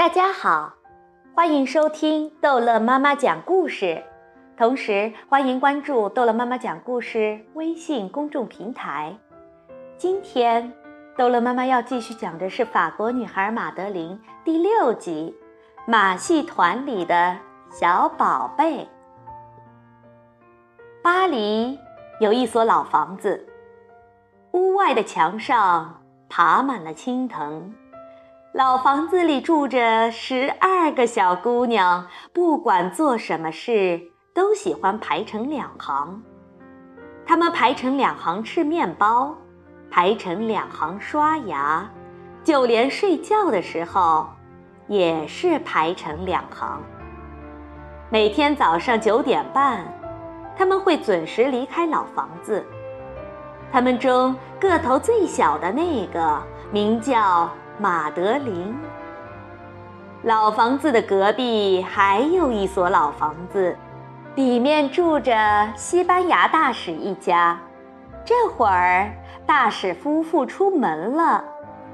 大家好，欢迎收听逗乐妈妈讲故事，同时欢迎关注逗乐妈妈讲故事微信公众平台。今天，逗乐妈妈要继续讲的是法国女孩马德琳第六集《马戏团里的小宝贝》。巴黎有一所老房子，屋外的墙上爬满了青藤。老房子里住着十二个小姑娘，不管做什么事，都喜欢排成两行。她们排成两行吃面包，排成两行刷牙，就连睡觉的时候，也是排成两行。每天早上九点半，他们会准时离开老房子。他们中个头最小的那个，名叫。马德琳。老房子的隔壁还有一所老房子，里面住着西班牙大使一家。这会儿，大使夫妇出门了，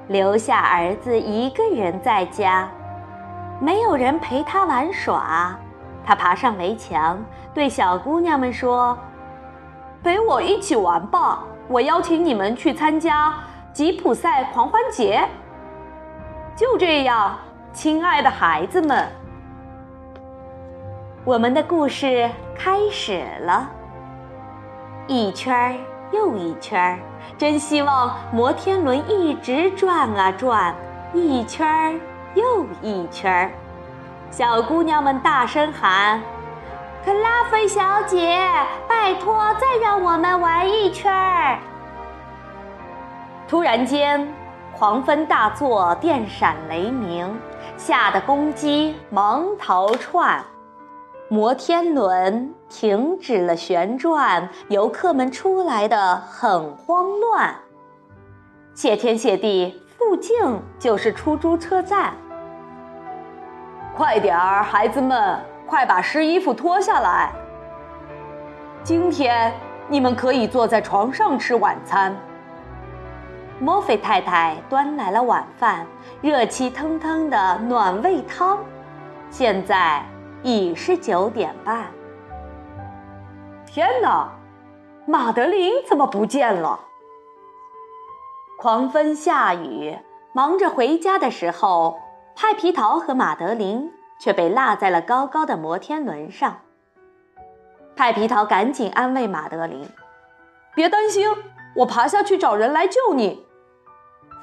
留下儿子一个人在家，没有人陪他玩耍。他爬上围墙，对小姑娘们说：“陪我一起玩吧，我邀请你们去参加吉普赛狂欢节。”就这样，亲爱的孩子们，我们的故事开始了。一圈儿又一圈儿，真希望摩天轮一直转啊转，一圈儿又一圈儿。小姑娘们大声喊：“克拉菲小姐，拜托，再让我们玩一圈儿！”突然间。狂风大作，电闪雷鸣，吓得公鸡忙逃窜，摩天轮停止了旋转，游客们出来的很慌乱。谢天谢地，附近就是出租车站。快点儿，孩子们，快把湿衣服脱下来。今天你们可以坐在床上吃晚餐。莫菲太太端来了晚饭，热气腾腾的暖胃汤。现在已是九点半。天哪，马德琳怎么不见了？狂风下雨，忙着回家的时候，派皮桃和马德琳却被落在了高高的摩天轮上。派皮桃赶紧安慰马德琳：“别担心，我爬下去找人来救你。”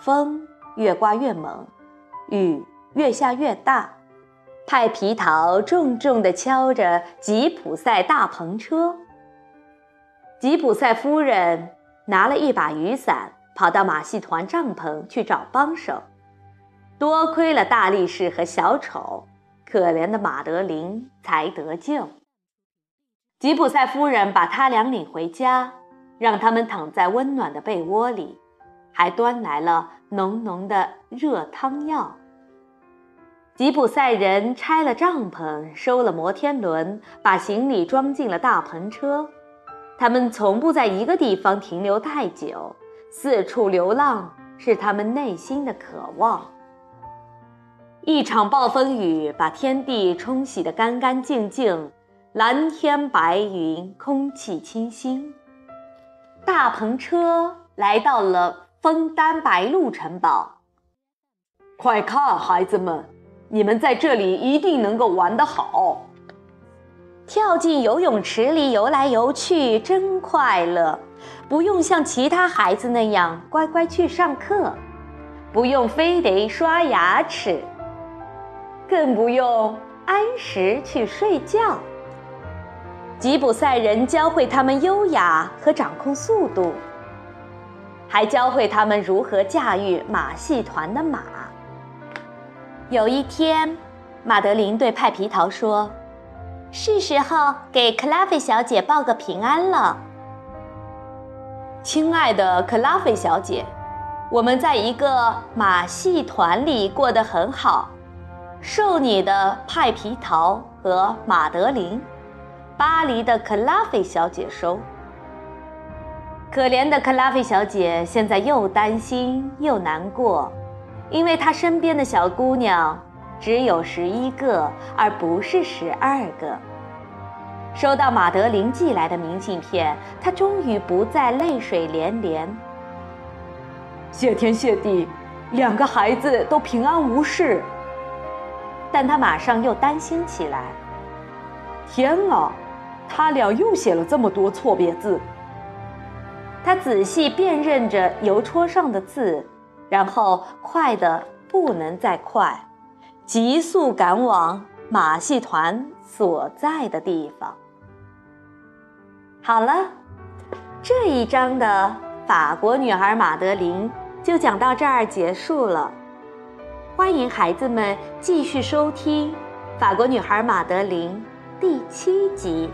风越刮越猛，雨越下越大。派皮桃重重地敲着吉普赛大篷车。吉普赛夫人拿了一把雨伞，跑到马戏团帐篷去找帮手。多亏了大力士和小丑，可怜的马德琳才得救。吉普赛夫人把他俩领回家，让他们躺在温暖的被窝里。还端来了浓浓的热汤药。吉普赛人拆了帐篷，收了摩天轮，把行李装进了大篷车。他们从不在一个地方停留太久，四处流浪是他们内心的渴望。一场暴风雨把天地冲洗得干干净净，蓝天白云，空气清新。大篷车来到了。枫丹白露城堡，快看，孩子们，你们在这里一定能够玩得好。跳进游泳池里游来游去，真快乐！不用像其他孩子那样乖乖去上课，不用非得刷牙齿，更不用按时去睡觉。吉普赛人教会他们优雅和掌控速度。还教会他们如何驾驭马戏团的马。有一天，马德琳对派皮桃说：“是时候给克拉菲小姐报个平安了。”亲爱的克拉菲小姐，我们在一个马戏团里过得很好，受你的派皮桃和马德琳，巴黎的克拉菲小姐收。可怜的克拉菲小姐现在又担心又难过，因为她身边的小姑娘只有十一个，而不是十二个。收到马德琳寄来的明信片，她终于不再泪水连连。谢天谢地，两个孩子都平安无事。但他马上又担心起来。天啊，他俩又写了这么多错别字。他仔细辨认着邮戳上的字，然后快得不能再快，急速赶往马戏团所在的地方。好了，这一章的法国女孩马德琳就讲到这儿结束了。欢迎孩子们继续收听《法国女孩马德琳》第七集。